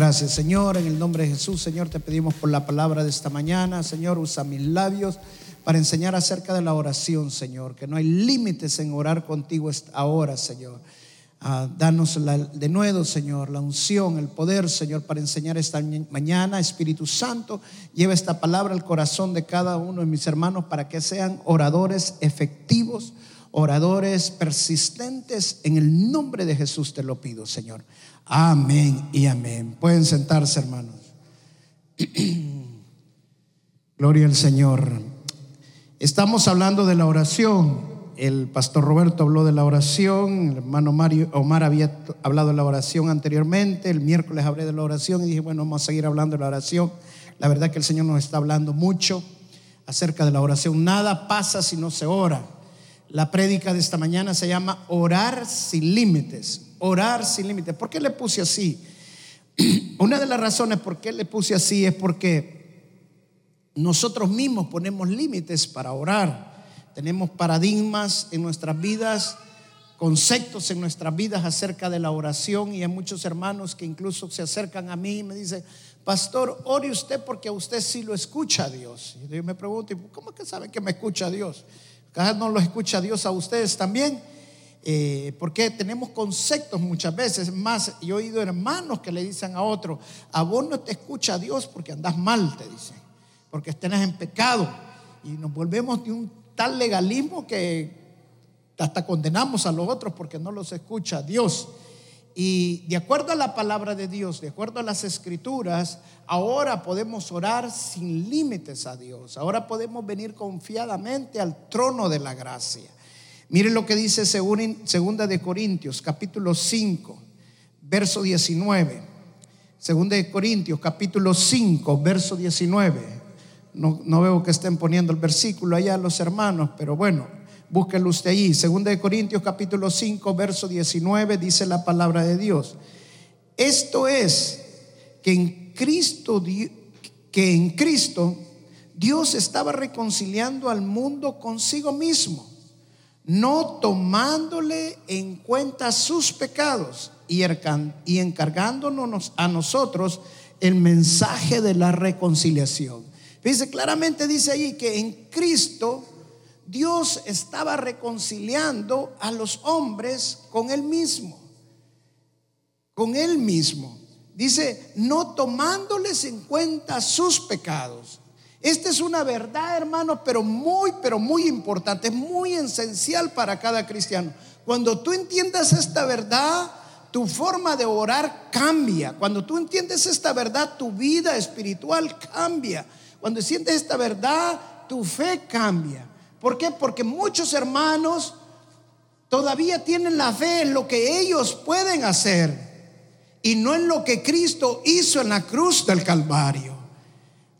Gracias, Señor. En el nombre de Jesús, Señor, te pedimos por la palabra de esta mañana. Señor, usa mis labios para enseñar acerca de la oración, Señor. Que no hay límites en orar contigo ahora, Señor. Ah, danos de nuevo, Señor, la unción, el poder, Señor, para enseñar esta mañana. Espíritu Santo, lleva esta palabra al corazón de cada uno de mis hermanos para que sean oradores efectivos, oradores persistentes. En el nombre de Jesús te lo pido, Señor. Amén y amén. Pueden sentarse, hermanos. Gloria al Señor. Estamos hablando de la oración. El pastor Roberto habló de la oración, el hermano Mario, Omar había hablado de la oración anteriormente, el miércoles hablé de la oración y dije, bueno, vamos a seguir hablando de la oración. La verdad que el Señor nos está hablando mucho acerca de la oración. Nada pasa si no se ora. La prédica de esta mañana se llama Orar sin límites orar sin límites. ¿Por qué le puse así? Una de las razones por qué le puse así es porque nosotros mismos ponemos límites para orar. Tenemos paradigmas en nuestras vidas, conceptos en nuestras vidas acerca de la oración y hay muchos hermanos que incluso se acercan a mí y me dicen, pastor, ore usted porque a usted sí lo escucha Dios. Y yo me pregunto, ¿cómo es que sabe que me escucha Dios? ¿Cada no lo escucha Dios a ustedes también? Eh, porque tenemos conceptos muchas veces. Más, yo he oído hermanos que le dicen a otro, a vos no te escucha Dios porque andas mal, te dicen, porque estás en pecado. Y nos volvemos de un tal legalismo que hasta condenamos a los otros porque no los escucha Dios. Y de acuerdo a la palabra de Dios, de acuerdo a las escrituras, ahora podemos orar sin límites a Dios. Ahora podemos venir confiadamente al trono de la gracia. Miren lo que dice segunda de Corintios, capítulo 5, verso 19. Segunda de Corintios, capítulo 5, verso 19. No, no, veo que estén poniendo el versículo allá los hermanos, pero bueno, búsquenlo usted allí. Segunda de Corintios, capítulo 5, verso 19, dice la palabra de Dios. Esto es que en Cristo, que en Cristo Dios estaba reconciliando al mundo consigo mismo no tomándole en cuenta sus pecados y encargándonos a nosotros el mensaje de la reconciliación. Dice claramente dice ahí que en Cristo Dios estaba reconciliando a los hombres con él mismo. Con él mismo. Dice, no tomándoles en cuenta sus pecados. Esta es una verdad, hermano, pero muy, pero muy importante, muy esencial para cada cristiano. Cuando tú entiendas esta verdad, tu forma de orar cambia. Cuando tú entiendes esta verdad, tu vida espiritual cambia. Cuando sientes esta verdad, tu fe cambia. ¿Por qué? Porque muchos hermanos todavía tienen la fe en lo que ellos pueden hacer y no en lo que Cristo hizo en la cruz del Calvario.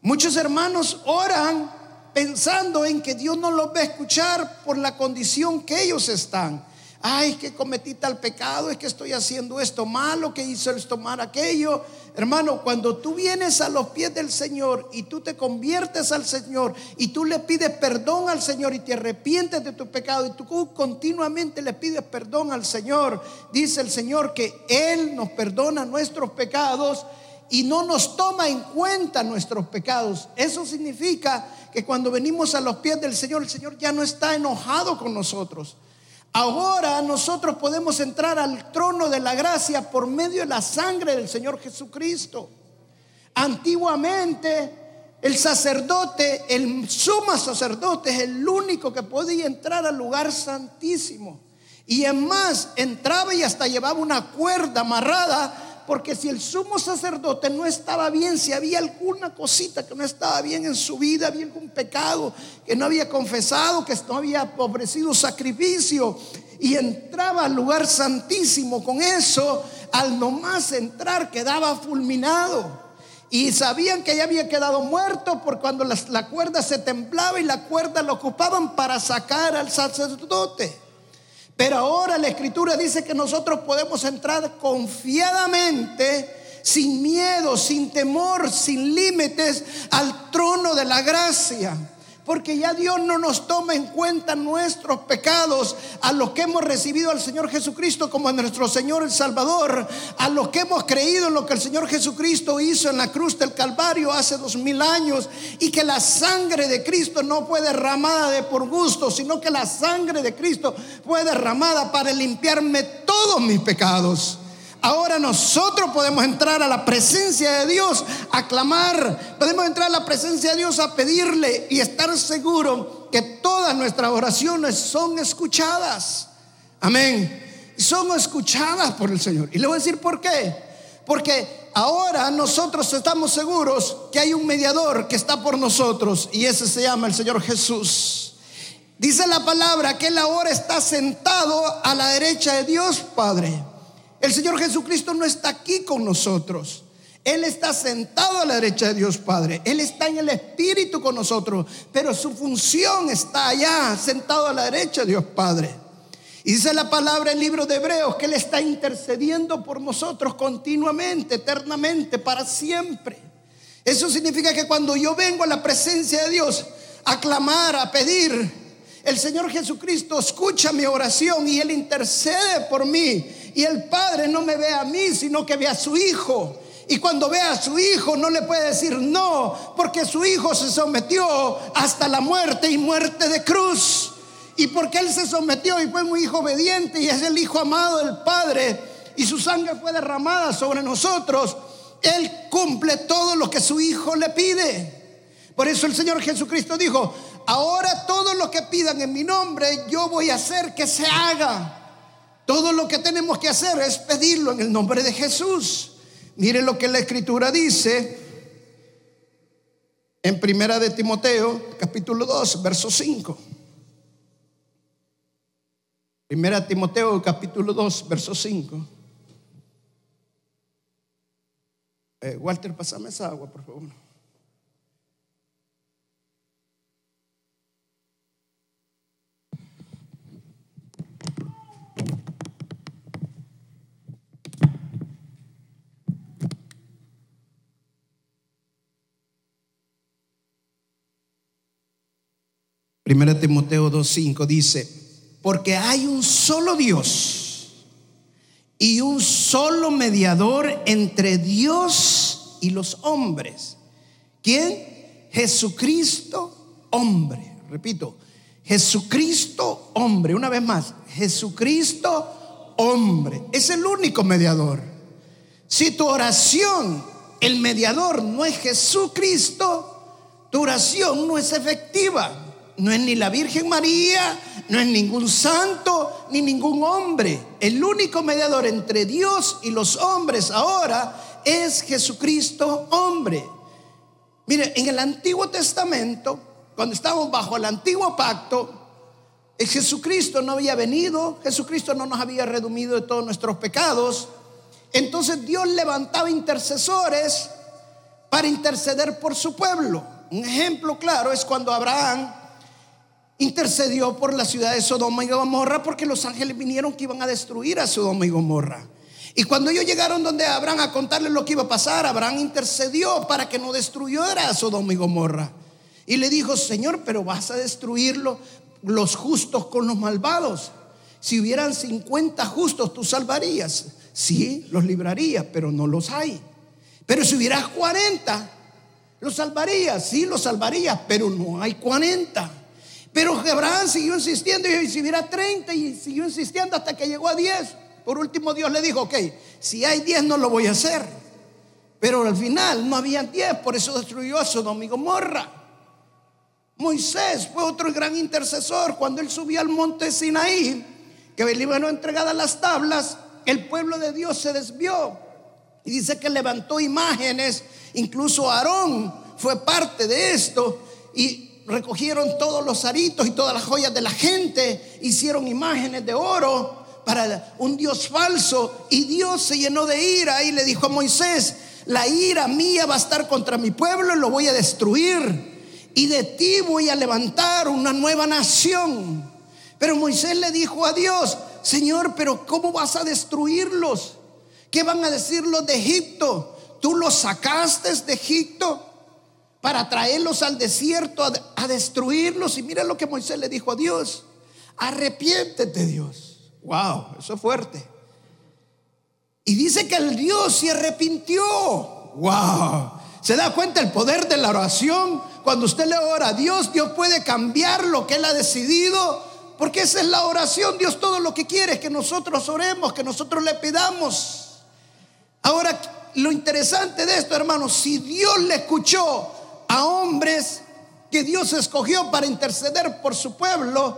Muchos hermanos oran pensando en que Dios no los va a escuchar por la condición que ellos están. Ay, que cometí tal pecado, es que estoy haciendo esto malo, que hizo esto mal aquello. Hermano, cuando tú vienes a los pies del Señor y tú te conviertes al Señor y tú le pides perdón al Señor y te arrepientes de tu pecado y tú continuamente le pides perdón al Señor, dice el Señor que Él nos perdona nuestros pecados y no nos toma en cuenta nuestros pecados. Eso significa que cuando venimos a los pies del Señor, el Señor ya no está enojado con nosotros. Ahora nosotros podemos entrar al trono de la gracia por medio de la sangre del Señor Jesucristo. Antiguamente el sacerdote, el sumo sacerdote es el único que podía entrar al lugar santísimo. Y en más, entraba y hasta llevaba una cuerda amarrada porque si el sumo sacerdote no estaba bien, si había alguna cosita que no estaba bien en su vida, había algún pecado que no había confesado, que no había ofrecido sacrificio, y entraba al lugar santísimo con eso, al nomás entrar quedaba fulminado. Y sabían que ya había quedado muerto por cuando la, la cuerda se templaba y la cuerda la ocupaban para sacar al sacerdote. Pero ahora la escritura dice que nosotros podemos entrar confiadamente, sin miedo, sin temor, sin límites, al trono de la gracia. Porque ya Dios no nos toma en cuenta nuestros pecados, a los que hemos recibido al Señor Jesucristo como nuestro Señor el Salvador, a los que hemos creído en lo que el Señor Jesucristo hizo en la cruz del Calvario hace dos mil años y que la sangre de Cristo no fue derramada de por gusto, sino que la sangre de Cristo fue derramada para limpiarme todos mis pecados. Ahora nosotros podemos entrar a la presencia de Dios a clamar, podemos entrar a la presencia de Dios a pedirle y estar seguro que todas nuestras oraciones son escuchadas. Amén. Son escuchadas por el Señor. Y le voy a decir por qué. Porque ahora nosotros estamos seguros que hay un mediador que está por nosotros y ese se llama el Señor Jesús. Dice la palabra que Él ahora está sentado a la derecha de Dios Padre. El Señor Jesucristo no está aquí con nosotros. Él está sentado a la derecha de Dios Padre. Él está en el Espíritu con nosotros. Pero su función está allá, sentado a la derecha de Dios Padre. Y dice la palabra en el libro de Hebreos que Él está intercediendo por nosotros continuamente, eternamente, para siempre. Eso significa que cuando yo vengo a la presencia de Dios a clamar, a pedir, el Señor Jesucristo escucha mi oración y Él intercede por mí. Y el Padre no me ve a mí, sino que ve a su Hijo. Y cuando ve a su hijo no le puede decir no, porque su hijo se sometió hasta la muerte y muerte de cruz. Y porque él se sometió y fue un hijo obediente y es el hijo amado del Padre y su sangre fue derramada sobre nosotros, él cumple todo lo que su hijo le pide. Por eso el Señor Jesucristo dijo, ahora todo lo que pidan en mi nombre, yo voy a hacer que se haga. Todo lo que tenemos que hacer es pedirlo en el nombre de Jesús. Mire lo que la escritura dice en Primera de Timoteo, capítulo 2, verso 5. Primera Timoteo, capítulo 2, verso 5. Eh, Walter, pasame esa agua, por favor. Primera Timoteo 2.5 dice, porque hay un solo Dios y un solo mediador entre Dios y los hombres. ¿Quién? Jesucristo hombre. Repito, Jesucristo hombre. Una vez más, Jesucristo hombre. Es el único mediador. Si tu oración, el mediador no es Jesucristo, tu oración no es efectiva. No es ni la Virgen María, no es ningún santo, ni ningún hombre. El único mediador entre Dios y los hombres ahora es Jesucristo hombre. Mire, en el Antiguo Testamento, cuando estábamos bajo el antiguo pacto, Jesucristo no había venido, Jesucristo no nos había redumido de todos nuestros pecados. Entonces Dios levantaba intercesores para interceder por su pueblo. Un ejemplo claro es cuando Abraham intercedió por la ciudad de Sodoma y Gomorra porque los ángeles vinieron que iban a destruir a Sodoma y Gomorra. Y cuando ellos llegaron donde Abraham a contarle lo que iba a pasar, Abraham intercedió para que no destruyera a Sodoma y Gomorra. Y le dijo, Señor, pero vas a destruirlo los justos con los malvados. Si hubieran 50 justos, tú salvarías. Sí, los librarías, pero no los hay. Pero si hubieras 40, los salvarías. Sí, los salvarías, pero no hay 40. Pero Abraham siguió insistiendo y si hubiera 30 y siguió insistiendo hasta que llegó a 10. Por último Dios le dijo, ok, si hay 10 no lo voy a hacer. Pero al final no había 10, por eso destruyó a Sodoma y Gomorra. Moisés fue otro gran intercesor cuando él subió al monte Sinaí, que le iban entregadas las tablas, el pueblo de Dios se desvió. Y dice que levantó imágenes, incluso Aarón fue parte de esto. Y recogieron todos los aritos y todas las joyas de la gente, hicieron imágenes de oro para un Dios falso y Dios se llenó de ira y le dijo a Moisés, la ira mía va a estar contra mi pueblo y lo voy a destruir y de ti voy a levantar una nueva nación. Pero Moisés le dijo a Dios, Señor, pero ¿cómo vas a destruirlos? ¿Qué van a decir los de Egipto? ¿Tú los sacaste de Egipto? Para traerlos al desierto a, destruirlos. Y mira lo que Moisés le dijo a Dios. Arrepiéntete, Dios. Wow, eso es fuerte. Y dice que el Dios se arrepintió. Wow. ¿Se da cuenta el poder de la oración? Cuando usted le ora a Dios, Dios puede cambiar lo que Él ha decidido. Porque esa es la oración. Dios todo lo que quiere es que nosotros oremos, que nosotros le pidamos. Ahora, lo interesante de esto, hermanos, si Dios le escuchó a hombres que Dios escogió para interceder por su pueblo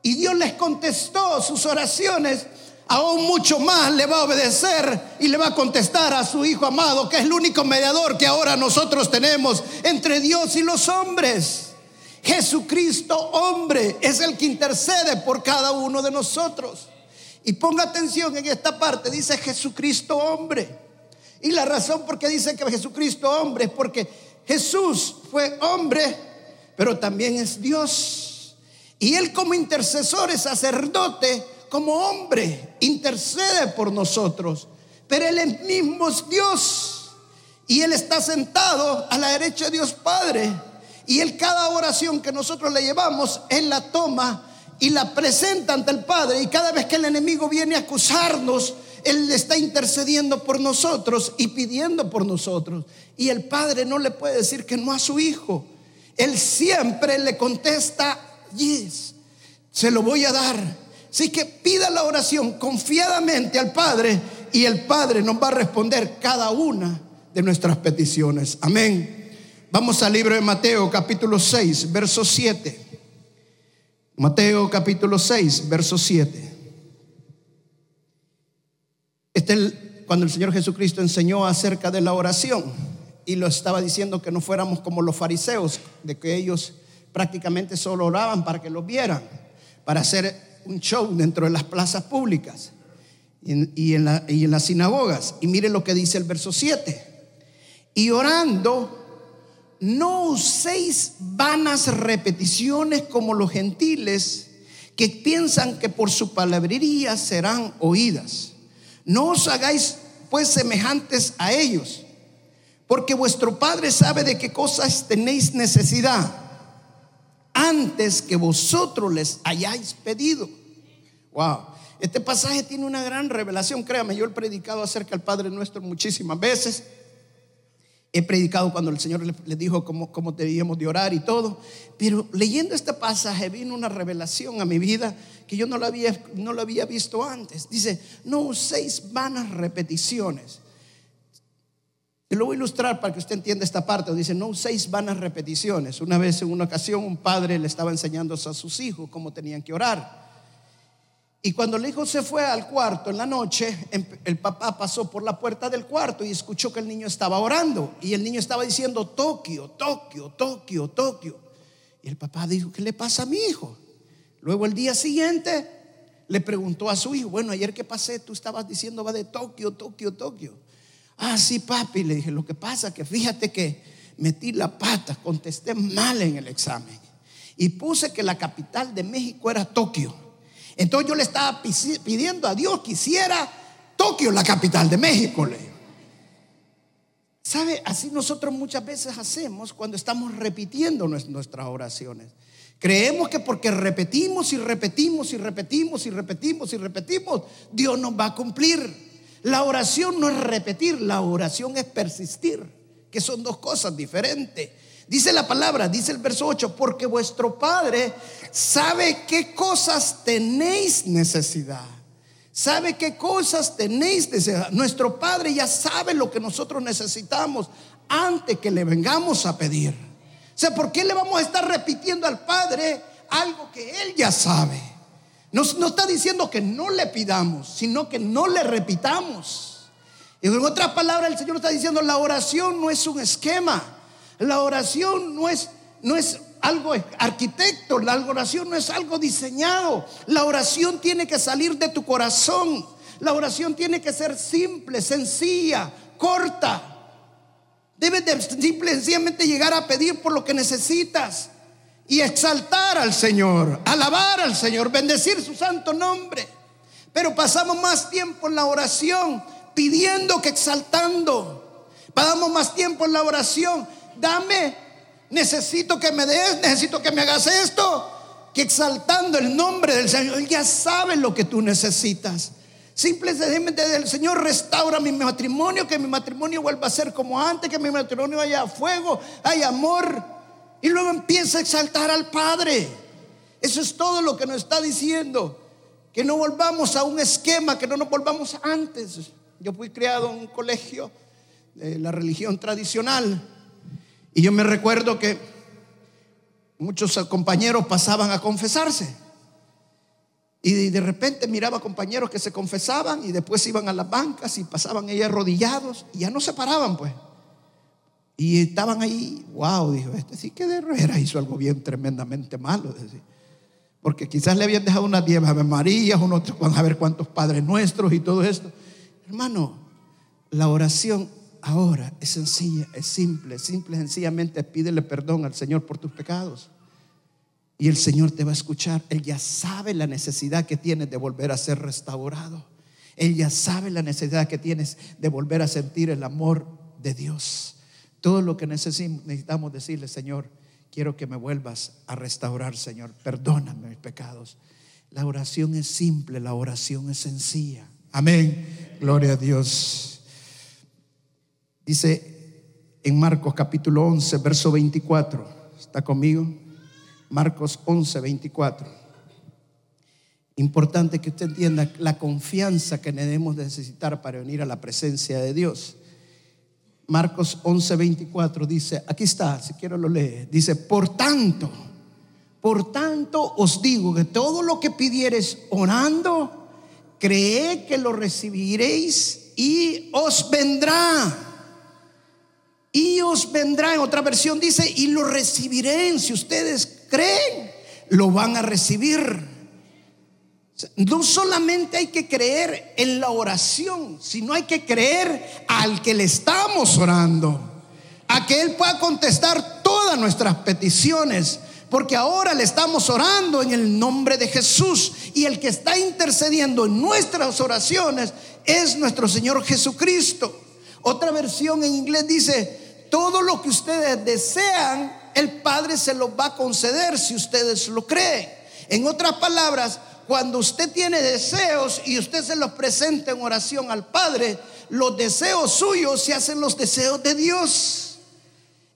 y Dios les contestó sus oraciones, aún mucho más le va a obedecer y le va a contestar a su Hijo amado, que es el único mediador que ahora nosotros tenemos entre Dios y los hombres. Jesucristo hombre es el que intercede por cada uno de nosotros. Y ponga atención en esta parte, dice Jesucristo hombre. Y la razón por qué dice que Jesucristo hombre es porque Jesús fue hombre, pero también es Dios. Y él como intercesor es sacerdote, como hombre, intercede por nosotros. Pero él mismo es Dios. Y él está sentado a la derecha de Dios Padre. Y él cada oración que nosotros le llevamos, él la toma y la presenta ante el Padre. Y cada vez que el enemigo viene a acusarnos, él está intercediendo por nosotros y pidiendo por nosotros. Y el Padre no le puede decir que no a su Hijo. Él siempre le contesta, yes, se lo voy a dar. Así que pida la oración confiadamente al Padre y el Padre nos va a responder cada una de nuestras peticiones. Amén. Vamos al libro de Mateo capítulo 6, verso 7. Mateo capítulo 6, verso 7. Este es cuando el Señor Jesucristo enseñó acerca de la oración y lo estaba diciendo que no fuéramos como los fariseos, de que ellos prácticamente solo oraban para que los vieran, para hacer un show dentro de las plazas públicas y en, y en las sinagogas. Y mire lo que dice el verso 7. Y orando no uséis vanas repeticiones como los gentiles que piensan que por su palabrería serán oídas. No os hagáis pues semejantes a ellos, porque vuestro Padre sabe de qué cosas tenéis necesidad antes que vosotros les hayáis pedido. Wow. Este pasaje tiene una gran revelación, créame, yo he predicado acerca del Padre nuestro muchísimas veces He predicado cuando el Señor le, dijo cómo, cómo debíamos de orar y todo. Pero leyendo este pasaje vino una revelación a mi vida que yo no lo había, no lo había visto antes. Dice, no uséis vanas repeticiones. Te lo voy a ilustrar para que usted entienda esta parte. Dice, no uséis vanas repeticiones. Una vez en una ocasión un padre le estaba enseñando a sus hijos cómo tenían que orar. Y cuando el hijo se fue al cuarto en la noche, em, el papá pasó por la puerta del cuarto y escuchó que el niño estaba orando. Y el niño estaba diciendo, Tokio, Tokio, Tokio, Tokio. Y el papá dijo, ¿qué le pasa a mi hijo? Luego el día siguiente le preguntó a su hijo, bueno, ayer que pasé, tú estabas diciendo, va de Tokio, Tokio, Tokio. Ah, sí, papi, le dije, lo que pasa que fíjate que metí la pata, contesté mal en el examen. Y puse que la capital de México era Tokio. Entonces yo le estaba pidiendo a Dios que hiciera Tokio la capital de México. ¿Sabe? Así nosotros muchas veces hacemos cuando estamos repitiendo nuestras oraciones. Creemos que porque repetimos y repetimos y repetimos y repetimos y repetimos, Dios nos va a cumplir. La oración no es repetir, la oración es persistir, que son dos cosas diferentes. Dice la palabra, dice el verso 8, porque vuestro Padre sabe qué cosas tenéis necesidad. Sabe qué cosas tenéis necesidad. Nuestro Padre ya sabe lo que nosotros necesitamos antes que le vengamos a pedir. O sea, ¿por qué le vamos a estar repitiendo al Padre algo que Él ya sabe? No, está diciendo que no le pidamos, sino que no le repitamos. Y en otras palabras, el Señor está diciendo, la oración no es un esquema. La oración no es, no es algo arquitecto, la oración no es algo diseñado. La oración tiene que salir de tu corazón. La oración tiene que ser simple, sencilla, corta. Debes de simple, sencillamente llegar a pedir por lo que necesitas y exaltar al Señor, alabar al Señor, bendecir su santo nombre. Pero pasamos más tiempo en la oración pidiendo que exaltando. Pasamos más tiempo en la oración dame, necesito que me des, necesito que me hagas esto. Que exaltando el nombre del Señor, Él ya sabe lo que tú necesitas. Simplemente del Señor restaura mi matrimonio, que mi matrimonio vuelva a ser como antes, que mi matrimonio haya fuego, haya amor. Y luego empieza a exaltar al Padre. Eso es todo lo que nos está diciendo. Que no volvamos a un esquema, que no nos volvamos antes. Yo fui criado en un colegio de la religión tradicional. Y yo me recuerdo que muchos compañeros pasaban a confesarse. Y de repente miraba compañeros que se confesaban y después iban a las bancas y pasaban ahí arrodillados y ya no se paraban pues. Y estaban ahí, wow, dijo, este sí que de veras hizo algo bien tremendamente malo. Porque quizás le habían dejado unas diez Ave Marías, unos van a ver cuántos Padres Nuestros y todo esto. Hermano, la oración ahora es sencilla, es simple, simple, sencillamente pídele perdón al Señor por tus pecados. Y el Señor te va a escuchar. Él ya sabe la necesidad que tienes de volver a ser restaurado. Él ya sabe la necesidad que tienes de volver a sentir el amor de Dios. Todo lo que necesitamos decirle, Señor, quiero que me vuelvas a restaurar, Señor. Perdóname mis pecados. La oración es simple, la oración es sencilla. Amén. Gloria a Dios. Dice en Marcos capítulo 11, verso 24. ¿Está conmigo? Marcos 11, 24. Importante que usted entienda la confianza que debemos necesitar para venir a la presencia de Dios. Marcos 11, 24 dice, aquí está, si quiero lo lee, dice, por tanto, por tanto os digo que todo lo que pidieres orando, cree que lo recibiréis y os vendrá. Y os vendrá, en otra versión dice, y lo recibiré si ustedes creen, lo van a recibir. No solamente hay que creer en la oración, sino hay que creer al que le estamos orando, a que Él pueda contestar todas nuestras peticiones, porque ahora le estamos orando en el nombre de Jesús y el que está intercediendo en nuestras oraciones es nuestro Señor Jesucristo. Otra versión en inglés dice, todo lo que ustedes desean el Padre se lo va a conceder si ustedes lo creen. En otras palabras, cuando usted tiene deseos y usted se los presenta en oración al Padre, los deseos suyos se hacen los deseos de Dios.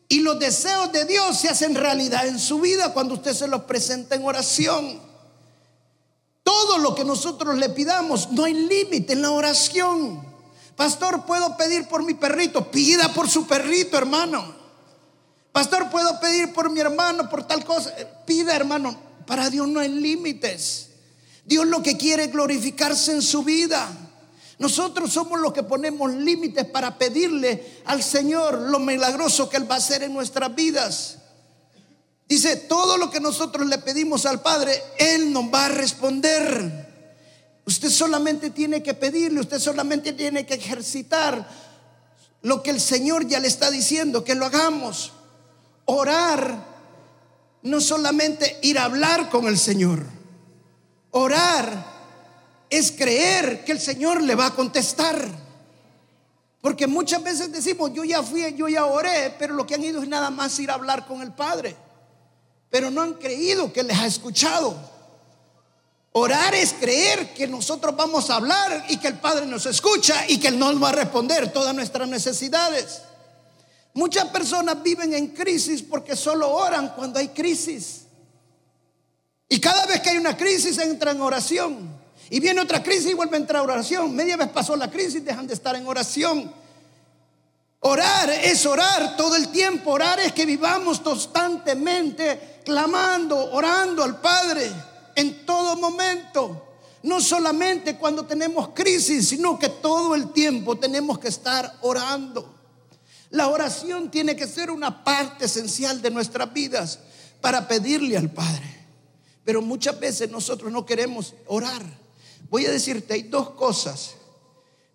Y los deseos de Dios se hacen realidad en su vida cuando usted se los presenta en oración. Todo lo que nosotros le pidamos, no hay límite en la oración. Pastor, ¿puedo pedir por mi perrito? Pida por su perrito, hermano. Pastor, ¿puedo pedir por mi hermano, por tal cosa? Pida, hermano. Para Dios no hay límites. Dios lo que quiere es glorificarse en su vida. Nosotros somos los que ponemos límites para pedirle al Señor lo milagroso que Él va a hacer en nuestras vidas. Dice, todo lo que nosotros le pedimos al Padre, Él nos va a responder. Usted solamente tiene que pedirle, usted solamente tiene que ejercitar lo que el Señor ya le está diciendo, que lo hagamos. Orar no solamente ir a hablar con el Señor. Orar es creer que el Señor le va a contestar. Porque muchas veces decimos, yo ya fui, yo ya oré, pero lo que han ido es nada más ir a hablar con el Padre. Pero no han creído que les ha escuchado. Orar es creer que nosotros vamos a hablar y que el Padre nos escucha y que Él nos va a responder todas nuestras necesidades. Muchas personas viven en crisis porque solo oran cuando hay crisis. Y cada vez que hay una crisis entran en oración. Y viene otra crisis y vuelve a entrar en oración. Media vez pasó la crisis, dejan de estar en oración. Orar es orar todo el tiempo. Orar es que vivamos constantemente clamando, orando al Padre en todo momento. No solamente cuando tenemos crisis, sino que todo el tiempo tenemos que estar orando. La oración tiene que ser una parte esencial de nuestras vidas para pedirle al Padre. Pero muchas veces nosotros no queremos orar. Voy a decirte, hay dos cosas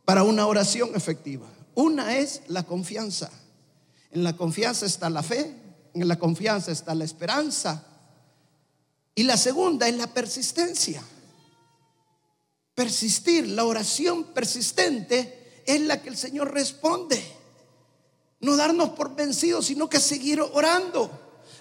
para una oración efectiva. Una es la confianza. En la confianza está la fe, en la confianza está la esperanza. Y la segunda es la persistencia. Persistir, la oración persistente es la que el Señor responde. No darnos por vencidos, sino que seguir orando.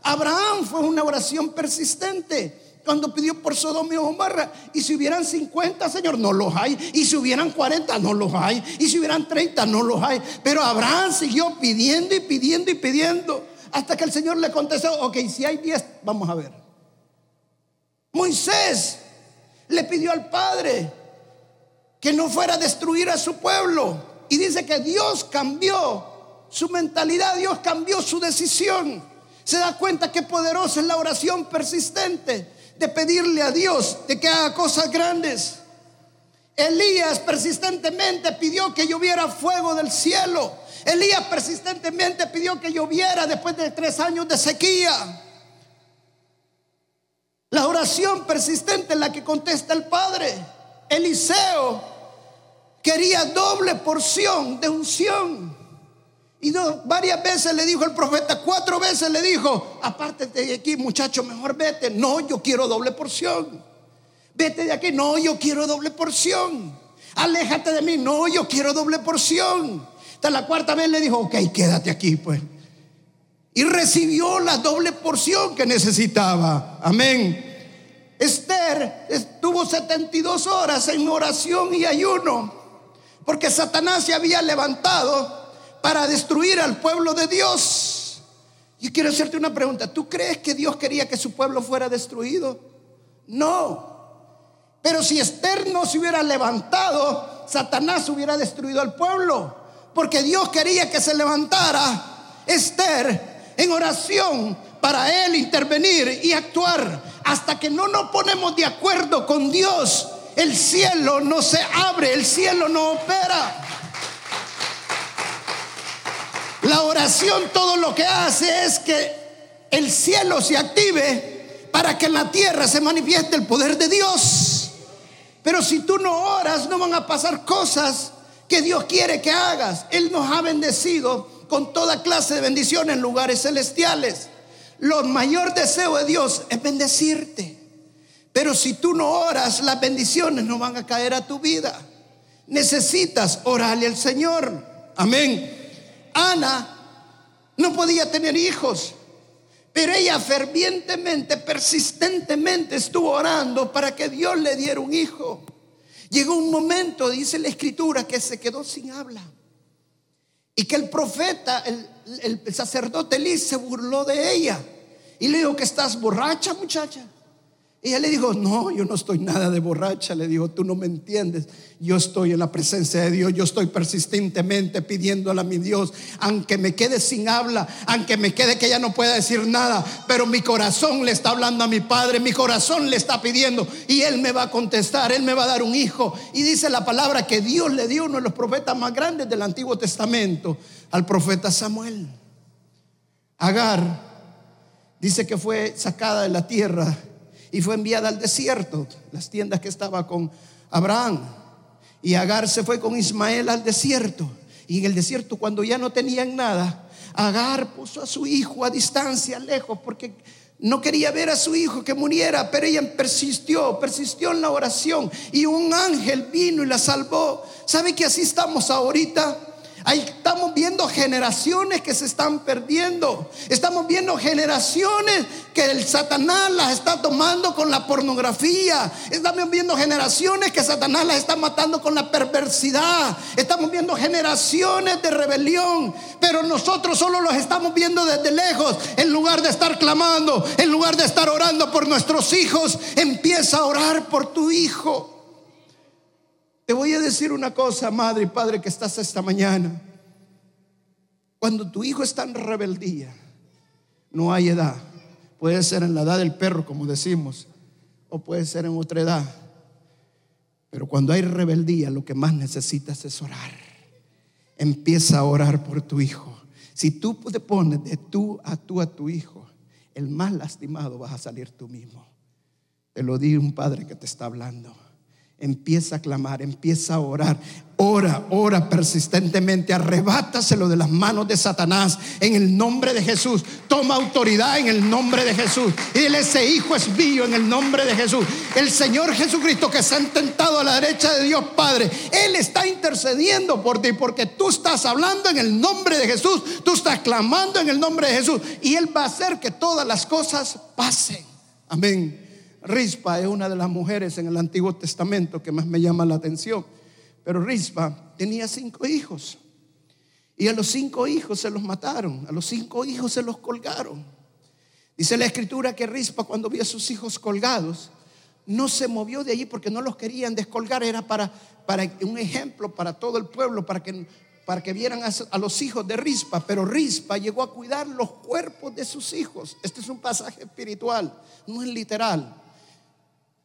Abraham fue una oración persistente cuando pidió por Sodoma y Gomorra. Y si hubieran 50, Señor, no los hay. Y si hubieran 40, no los hay. Y si hubieran 30, no los hay. Pero Abraham siguió pidiendo y pidiendo y pidiendo. Hasta que el Señor le contestó, ok, si hay 10, vamos a ver. Moisés le pidió al Padre que no fuera a destruir a su pueblo. Y dice que Dios cambió su mentalidad, Dios cambió su decisión. Se da cuenta que poderosa es la oración persistente de pedirle a Dios de que haga cosas grandes. Elías persistentemente pidió que lloviera fuego del cielo. Elías persistentemente pidió que lloviera después de tres años de sequía. La oración persistente es la que contesta el Padre. Eliseo quería doble porción de unción. Y varias veces le dijo el profeta, cuatro veces le dijo, aparte de aquí muchacho, mejor vete. No, yo quiero doble porción. Vete de aquí, no, yo quiero doble porción. Aléjate de mí, no, yo quiero doble porción. Hasta la cuarta vez le dijo, ok, quédate aquí pues y recibió la doble porción que necesitaba. Amén. Esther estuvo 72 horas en oración y ayuno porque Satanás se había levantado para destruir al pueblo de Dios. Y quiero hacerte una pregunta. ¿Tú crees que Dios quería que su pueblo fuera destruido? No. Pero si Esther no se hubiera levantado, Satanás hubiera destruido al pueblo. Porque Dios quería que se levantara Esther en oración para Él intervenir y actuar. Hasta que no nos ponemos de acuerdo con Dios, el cielo no se abre, el cielo no opera. La oración todo lo que hace es que el cielo se active para que en la tierra se manifieste el poder de Dios. Pero si tú no oras, no van a pasar cosas que Dios quiere que hagas. Él nos ha bendecido con toda clase de bendición en lugares celestiales. Lo mayor deseo de Dios es bendecirte. Pero si tú no oras, las bendiciones no van a caer a tu vida. Necesitas orarle al Señor. Amén. Ana no podía tener hijos, pero ella fervientemente, persistentemente estuvo orando para que Dios le diera un hijo. Llegó un momento, dice la escritura, que se quedó sin habla. Y que el profeta, el, sacerdote Elí se burló de ella. Y le dijo que estás borracha, muchacha. Y ella le dijo, no, yo no estoy nada de borracha. Le dijo, tú no me entiendes. Yo estoy en la presencia de Dios. Yo estoy persistentemente pidiéndole a mi Dios, aunque me quede sin habla, aunque me quede que ella no pueda decir nada, pero mi corazón le está hablando a mi Padre, mi corazón le está pidiendo y Él me va a contestar, Él me va a dar un hijo. Y dice la palabra que Dios le dio uno de los profetas más grandes del Antiguo Testamento, al profeta Samuel. Agar dice que fue sacada de la tierra y fue enviada al desierto, las tiendas que estaba con Abraham. Y Agar se fue con Ismael al desierto. Y en el desierto, cuando ya no tenían nada, Agar puso a su hijo a distancia, lejos, porque no quería ver a su hijo que muriera, pero ella persistió, persistió en la oración. Y un ángel vino y la salvó. ¿Sabe que así estamos ahorita? Ahí estamos viendo generaciones que se están perdiendo. Estamos viendo generaciones que el Satanás las está tomando con la pornografía. Estamos viendo generaciones que Satanás las está matando con la perversidad. Estamos viendo generaciones de rebelión. Pero nosotros solo los estamos viendo desde lejos. En lugar de estar clamando, en lugar de estar orando por nuestros hijos, empieza a orar por tu hijo. Te voy a decir una cosa, madre y padre, que estás esta mañana. Cuando tu hijo está en rebeldía, no hay edad. Puede ser en la edad del perro, como decimos, o puede ser en otra edad. Pero cuando hay rebeldía, lo que más necesitas es orar. Empieza a orar por tu hijo. Si tú te pones de tú a tú a tu hijo, el más lastimado vas a salir tú mismo. Te lo digo un padre que te está hablando. Empieza a clamar, empieza a orar. Ora, ora persistentemente, arrebátaselo de las manos de Satanás en el nombre de Jesús. Toma autoridad en el nombre de Jesús. Y dile, ese hijo es mío en el nombre de Jesús. El Señor Jesucristo que se ha intentado a la derecha de Dios Padre, Él está intercediendo por ti porque tú estás hablando en el nombre de Jesús, tú estás clamando en el nombre de Jesús y Él va a hacer que todas las cosas pasen. Amén. Rispa es una de las mujeres en el Antiguo Testamento que más me llama la atención. Pero Rispa tenía cinco hijos. Y a los cinco hijos se los mataron, a los cinco hijos se los colgaron. Dice la escritura que Rispa cuando vio a sus hijos colgados, no se movió de allí porque no los querían descolgar, era para, para un ejemplo para todo el pueblo, para que, para que vieran a, a, los hijos de Rispa. Pero Rispa llegó a cuidar los cuerpos de sus hijos. Este es un pasaje espiritual, no es literal.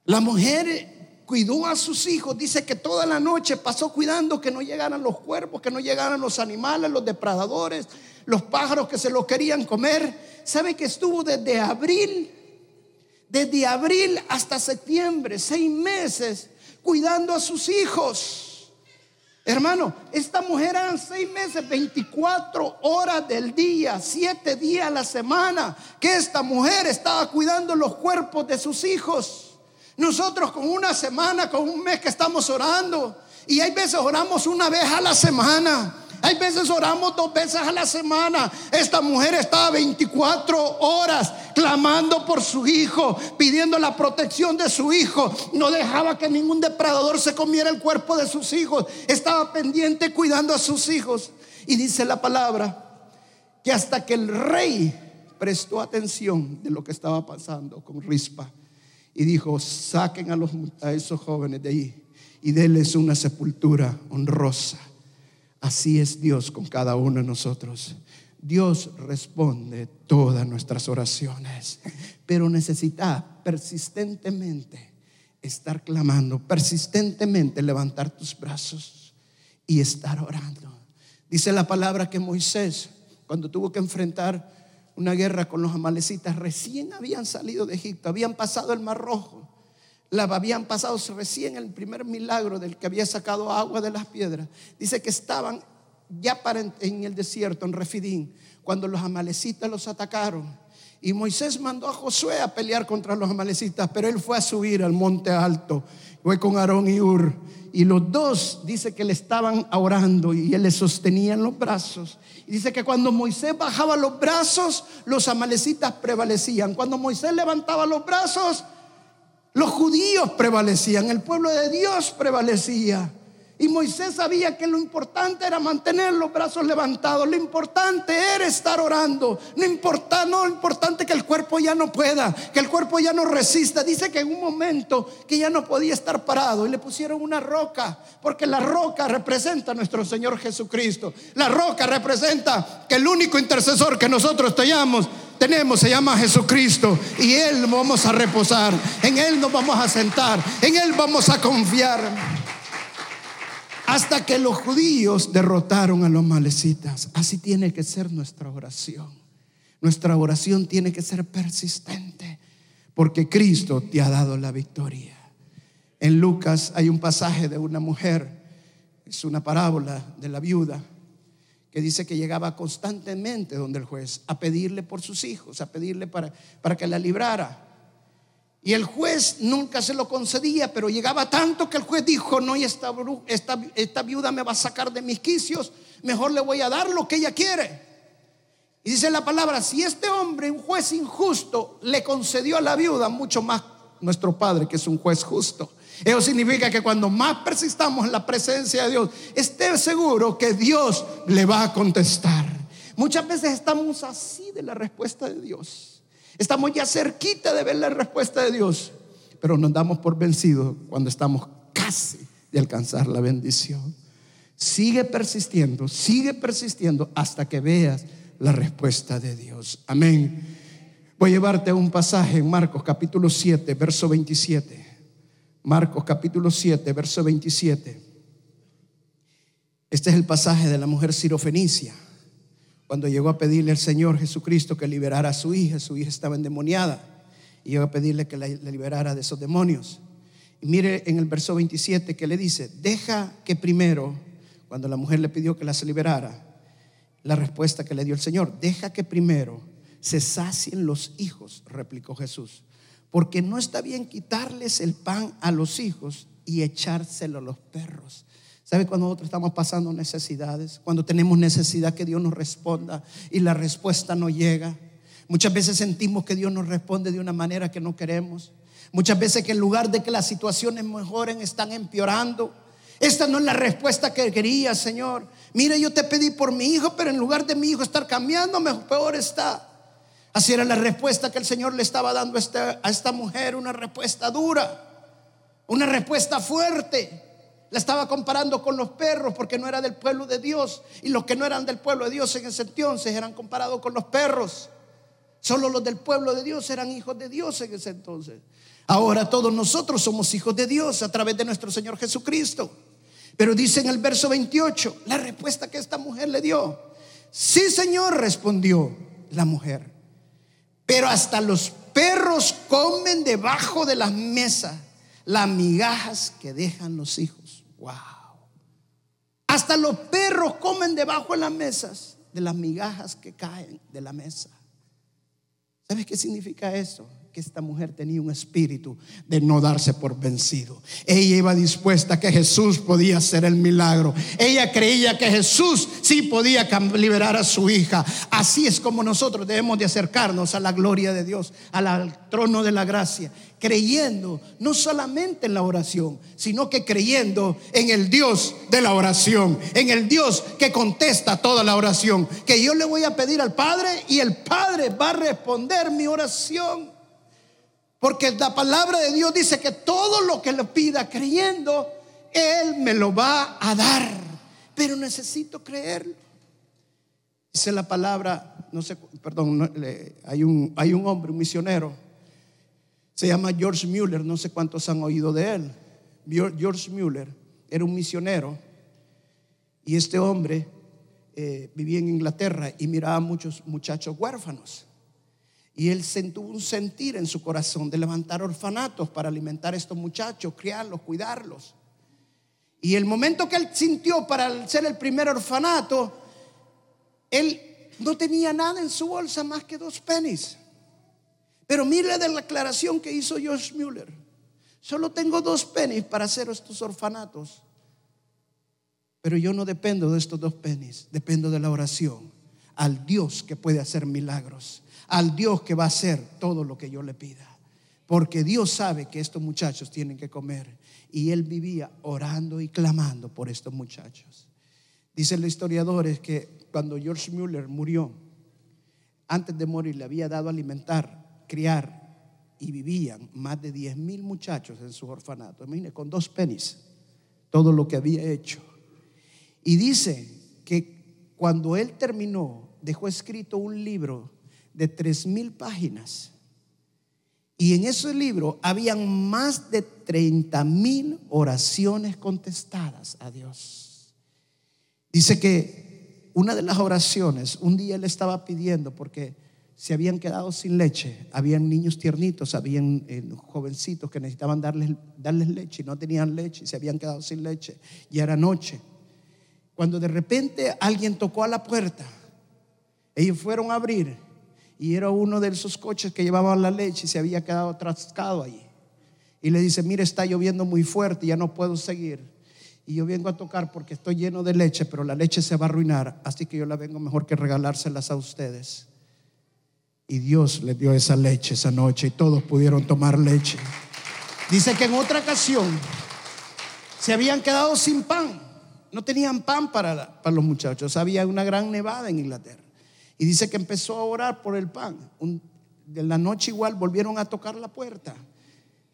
La mujer cuidó a sus hijos, dice que toda la noche pasó cuidando que no llegaran los cuerpos, que no llegaran los animales, los depredadores, los pájaros que se los querían comer. ¿Sabe que estuvo desde abril? Desde abril hasta septiembre, seis meses, cuidando a sus hijos. Hermano, esta mujer eran seis meses, 24 horas del día, siete días a la semana, que esta mujer estaba cuidando los cuerpos de sus hijos. Nosotros con una semana, con un mes que estamos orando. Y hay veces oramos una vez a la semana. Hay veces oramos dos veces a la semana. Esta mujer estaba 24 horas clamando por su hijo, pidiendo la protección de su hijo. No dejaba que ningún depredador se comiera el cuerpo de sus hijos. Estaba pendiente cuidando a sus hijos. Y dice la palabra que hasta que el rey prestó atención de lo que estaba pasando con Rispa y dijo, saquen a, los, a esos jóvenes de ahí y denles una sepultura honrosa. Así es Dios con cada uno de nosotros. Dios responde todas nuestras oraciones, pero necesita persistentemente estar clamando, persistentemente levantar tus brazos y estar orando. Dice la palabra que Moisés, cuando tuvo que enfrentar una guerra con los amalecitas. Recién habían salido de Egipto, habían pasado el Mar Rojo, la habían pasado recién el primer milagro del que había sacado agua de las piedras. Dice que estaban ya para en, el desierto, en Refidín, cuando los amalecitas los atacaron. Y Moisés mandó a Josué a pelear contra los amalecitas, pero él fue a subir al monte alto. Fue con Aarón y Ur. Y los dos dice que le estaban orando y él le sostenía en los brazos. Dice que cuando Moisés bajaba los brazos, los amalecitas prevalecían. Cuando Moisés levantaba los brazos, los judíos prevalecían. El pueblo de Dios prevalecía. Y Moisés sabía que lo importante era mantener los brazos levantados. Lo importante era estar orando. No importa, no importante que el cuerpo ya no pueda, que el cuerpo ya no resista. Dice que en un momento que ya no podía estar parado y le pusieron una roca, porque la roca representa a nuestro Señor Jesucristo. La roca representa que el único intercesor que nosotros tenemos tenemos se llama Jesucristo y Él vamos a reposar, en Él nos vamos a sentar, en Él vamos a confiar hasta que los judíos derrotaron a los malecitas. Así tiene que ser nuestra oración. Nuestra oración tiene que ser persistente porque Cristo te ha dado la victoria. En Lucas hay un pasaje de una mujer, es una parábola de la viuda, que dice que llegaba constantemente donde el juez a pedirle por sus hijos, a pedirle para, para que la librara. Y el juez nunca se lo concedía, pero llegaba tanto que el juez dijo, no, y esta, esta, esta viuda me va a sacar de mis quicios, mejor le voy a dar lo que ella quiere. Y dice la palabra, si este hombre, un juez injusto, le concedió a la viuda, mucho más nuestro Padre, que es un juez justo. Eso significa que cuando más persistamos en la presencia de Dios, esté seguro que Dios le va a contestar. Muchas veces estamos así de la respuesta de Dios. Estamos ya cerquita de ver la respuesta de Dios, pero nos damos por vencidos cuando estamos casi de alcanzar la bendición. Sigue persistiendo, sigue persistiendo hasta que veas la respuesta de Dios. Amén. Voy a llevarte a un pasaje en Marcos capítulo 7, verso 27. Marcos capítulo 7, verso 27. Este es el pasaje de la mujer sirofenicia cuando llegó a pedirle al Señor Jesucristo que liberara a su hija, su hija estaba endemoniada, y llegó a pedirle que la, liberara de esos demonios. Y mire en el verso 27 que le dice, deja que primero, cuando la mujer le pidió que las liberara, la respuesta que le dio el Señor, deja que primero se sacien los hijos, replicó Jesús, porque no está bien quitarles el pan a los hijos y echárselo a los perros. ¿Sabe cuando nosotros estamos pasando necesidades? Cuando tenemos necesidad que Dios nos responda y la respuesta no llega. Muchas veces sentimos que Dios nos responde de una manera que no queremos. Muchas veces que en lugar de que las situaciones mejoren, están empeorando. Esta no es la respuesta que quería, Señor. Mire, yo te pedí por mi hijo, pero en lugar de mi hijo estar cambiando, peor está. Así era la respuesta que el Señor le estaba dando a esta, a esta mujer, una respuesta dura, una respuesta fuerte. La estaba comparando con los perros porque no era del pueblo de Dios. Y los que no eran del pueblo de Dios en ese entonces eran comparados con los perros. Solo los del pueblo de Dios eran hijos de Dios en ese entonces. Ahora todos nosotros somos hijos de Dios a través de nuestro Señor Jesucristo. Pero dice en el verso 28, la respuesta que esta mujer le dio. Sí, Señor, respondió la mujer. Pero hasta los perros comen debajo de las mesas las migajas que dejan los hijos. Wow. Hasta los perros comen debajo de las mesas de las migajas que caen de la mesa. ¿Sabes qué significa eso? Que esta mujer tenía un espíritu de no darse por vencido. Ella iba dispuesta a que Jesús podía hacer el milagro. Ella creía que Jesús sí podía liberar a su hija. Así es como nosotros debemos de acercarnos a la gloria de Dios, al trono de la gracia, creyendo no solamente en la oración, sino que creyendo en el Dios de la oración, en el Dios que contesta toda la oración, que yo le voy a pedir al Padre y el Padre va a responder mi oración. Porque la palabra de Dios dice que todo lo que le pida creyendo, Él me lo va a dar. Pero necesito creerlo. Dice la palabra, no sé, perdón, hay un, hay un hombre, un misionero, se llama George Mueller, no sé cuántos han oído de él. George Mueller era un misionero y este hombre eh, vivía en Inglaterra y miraba a muchos muchachos huérfanos. Y él tuvo un sentir en su corazón de levantar orfanatos para alimentar a estos muchachos, criarlos, cuidarlos. Y el momento que él sintió para ser el primer orfanato, él no tenía nada en su bolsa más que dos pennies. Pero mire de la aclaración que hizo Josh Mueller. Solo tengo dos pennies para hacer estos orfanatos. Pero yo no dependo de estos dos pennies, dependo de la oración al Dios que puede hacer milagros al Dios que va a hacer todo lo que yo le pida. Porque Dios sabe que estos muchachos tienen que comer. Y él vivía orando y clamando por estos muchachos. Dicen los historiadores que cuando George Mueller murió, antes de morir le había dado alimentar, criar y vivían más de 10 mil muchachos en su orfanato. Imagínense, con dos pennies, todo lo que había hecho. Y dice que cuando él terminó, dejó escrito un libro de tres mil páginas. Y en ese libro habían más de 30 mil oraciones contestadas a Dios. Dice que una de las oraciones, un día él estaba pidiendo porque se habían quedado sin leche, habían niños tiernitos, habían eh, jovencitos que necesitaban darles, darles leche y no tenían leche se habían quedado sin leche. Y era noche. Cuando de repente alguien tocó a la puerta, ellos fueron a abrir y era uno de esos coches que llevaban la leche y se había quedado atrascado allí. Y le dice, mire, está lloviendo muy fuerte, ya no puedo seguir. Y yo vengo a tocar porque estoy lleno de leche, pero la leche se va a arruinar, así que yo la vengo mejor que regalárselas a ustedes. Y Dios le dio esa leche esa noche y todos pudieron tomar leche. Dice que en otra ocasión se habían quedado sin pan, no tenían pan para, para los muchachos, había una gran nevada en Inglaterra. Y dice que empezó a orar por el pan. de la noche igual volvieron a tocar la puerta.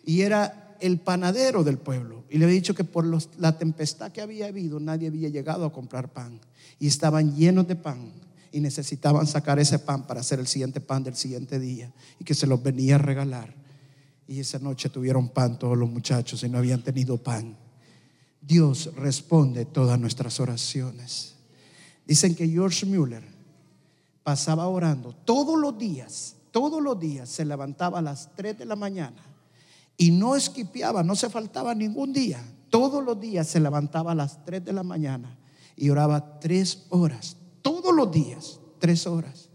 Y era el panadero del pueblo. Y le había dicho que por la tempestad que había habido nadie había llegado a comprar pan. Y estaban llenos de pan. Y necesitaban sacar ese pan para hacer el siguiente pan del siguiente día. Y que se los venía a regalar. Y esa noche tuvieron pan todos los muchachos y no habían tenido pan. Dios responde todas nuestras oraciones. Dicen que George Mueller pasaba orando todos los días, todos los días se levantaba a las 3 de la mañana Y no esquipeaba, no se faltaba ningún día. Todos los días se levantaba a las 3 de la mañana y oraba tres horas. Todos los días, tres horas.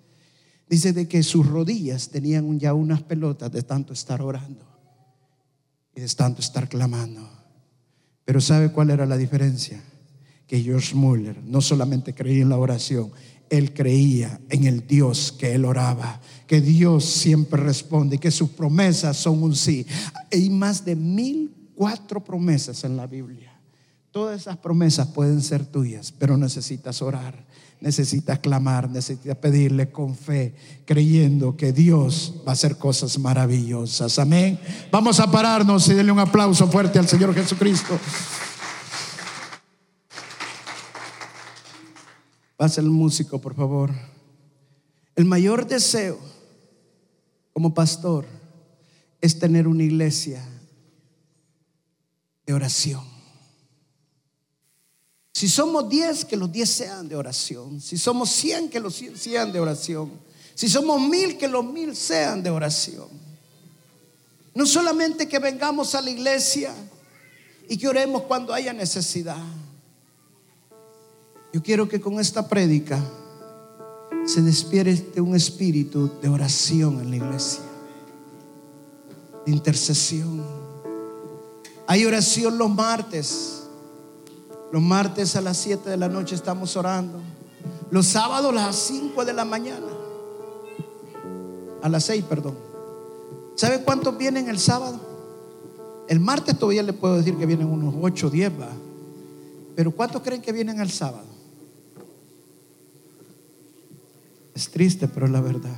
Dice de que sus rodillas tenían ya unas pelotas de tanto estar orando y de tanto estar clamando. Pero ¿sabe cuál era la diferencia? Que George Muller no solamente creía en la oración, él creía en el Dios que él oraba, que Dios siempre responde, que sus promesas son un sí. Hay más de mil cuatro promesas en la Biblia. Todas esas promesas pueden ser tuyas, pero necesitas orar, necesitas clamar, necesitas pedirle con fe, creyendo que Dios va a hacer cosas maravillosas. Amén. Vamos a pararnos y darle un aplauso fuerte al Señor Jesucristo. Pasa el músico, por favor. El mayor deseo como pastor es tener una iglesia de oración. Si somos 10, que los 10 sean de oración. Si somos 100, que los 100 sean de oración. Si somos mil, que los mil sean de oración. No solamente que vengamos a la iglesia y que oremos cuando haya necesidad. Yo quiero que con esta prédica se despierte un espíritu de oración en la iglesia, de intercesión. Hay oración los martes. Los martes a las 7 de la noche estamos orando. Los sábados a las 5 de la mañana. A las 6, perdón. ¿Sabe cuántos vienen el sábado? El martes todavía le puedo decir que vienen unos 8, 10, va. Pero ¿cuántos creen que vienen el sábado? Es triste, pero es la verdad.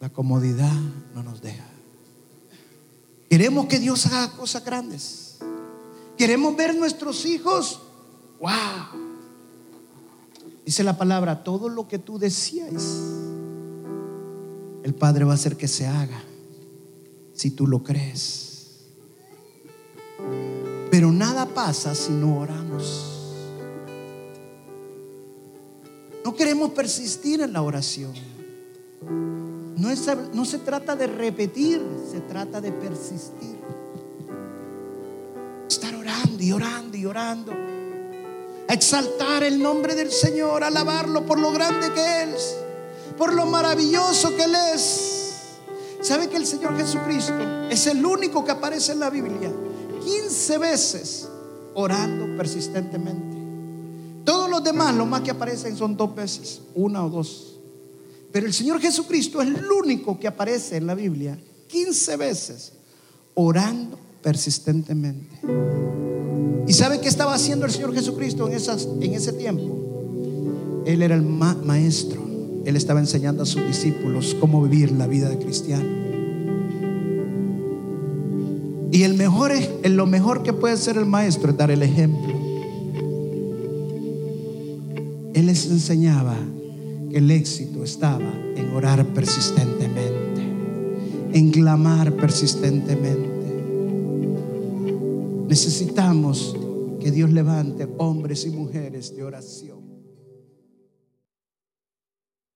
La comodidad no nos deja. Queremos que Dios haga cosas grandes. Queremos ver nuestros hijos. Wow. Dice la palabra, todo lo que tú decías, el Padre va a hacer que se haga, si tú lo crees. Pero nada pasa si no oramos. No queremos persistir en la oración. No, no se trata de repetir, se trata de persistir. Estar orando y orando y orando. A exaltar el nombre del Señor, alabarlo por lo grande que es, por lo maravilloso que Él es. ¿Sabe que el Señor Jesucristo es el único que aparece en la Biblia 15 veces orando persistentemente? Los demás, lo más que aparecen son dos veces, una o dos. Pero el Señor Jesucristo es el único que aparece en la Biblia 15 veces orando persistentemente. ¿Y sabe qué estaba haciendo el Señor Jesucristo en, esas, en ese tiempo? Él era el maestro. Él estaba enseñando a sus discípulos cómo vivir la vida de cristiano. Y el mejor, lo mejor que puede ser el maestro es dar el ejemplo. Él les enseñaba que el éxito estaba en orar persistentemente, en clamar persistentemente. Necesitamos que Dios levante hombres y mujeres de oración.